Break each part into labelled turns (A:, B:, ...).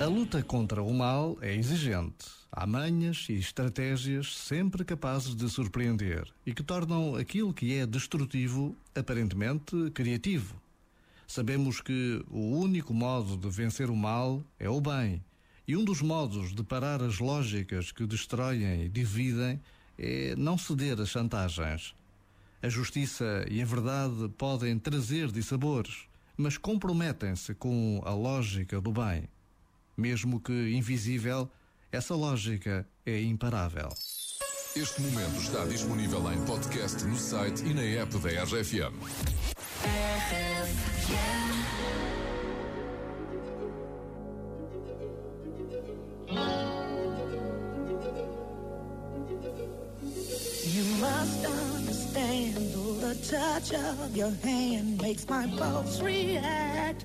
A: A luta contra o mal é exigente. Há manhas e estratégias sempre capazes de surpreender e que tornam aquilo que é destrutivo aparentemente criativo. Sabemos que o único modo de vencer o mal é o bem, e um dos modos de parar as lógicas que destroem e dividem é não ceder às chantagens. A justiça e a verdade podem trazer dissabores, mas comprometem-se com a lógica do bem. Mesmo que invisível, essa lógica é imparável.
B: Este momento está disponível em podcast no site e na app da RFM.
C: You must understand, the touch of your hand makes my pulse react.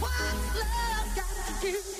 C: What's love got to?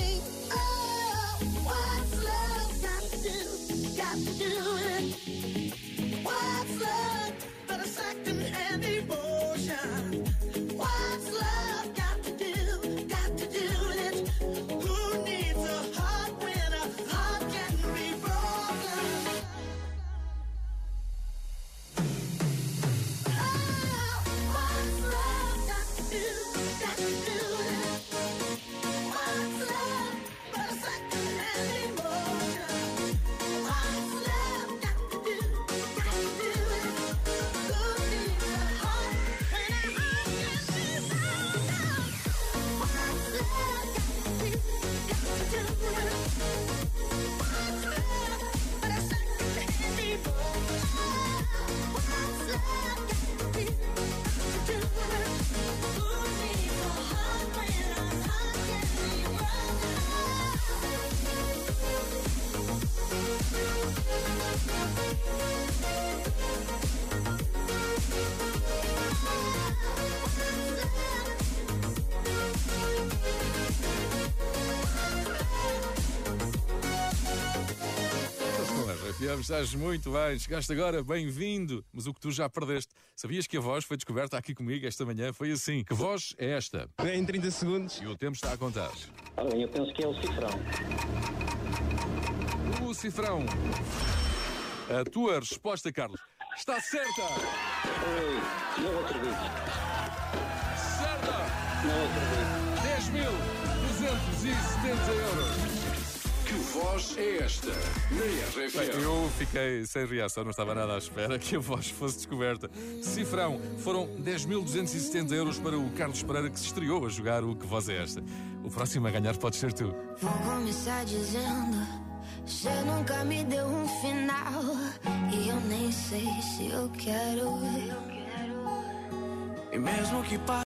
B: RFM estás muito bem, chegaste agora, bem-vindo. Mas o que tu já perdeste, sabias que a voz foi descoberta aqui comigo esta manhã? Foi assim. Que voz é esta?
D: Em 30 segundos.
B: E o tempo está a contar.
E: Ora bem, eu penso que é o cifrão.
B: O cifrão. A tua resposta, Carlos, está certa!
E: Oi, não acredito,
B: Certa!
E: não acredito.
B: 10.270 euros. Que voz é esta? Na. RFM.
D: Bem, eu fiquei sem reação, não estava nada à espera que a voz fosse descoberta. Cifrão, foram 10.270 euros para o Carlos Pereira que se estreou a jogar o Que Voz é Esta. O próximo a ganhar pode ser tu.
F: Vou começar dizendo: Você nunca me deu um final. E eu nem sei se eu quero.
G: E mesmo que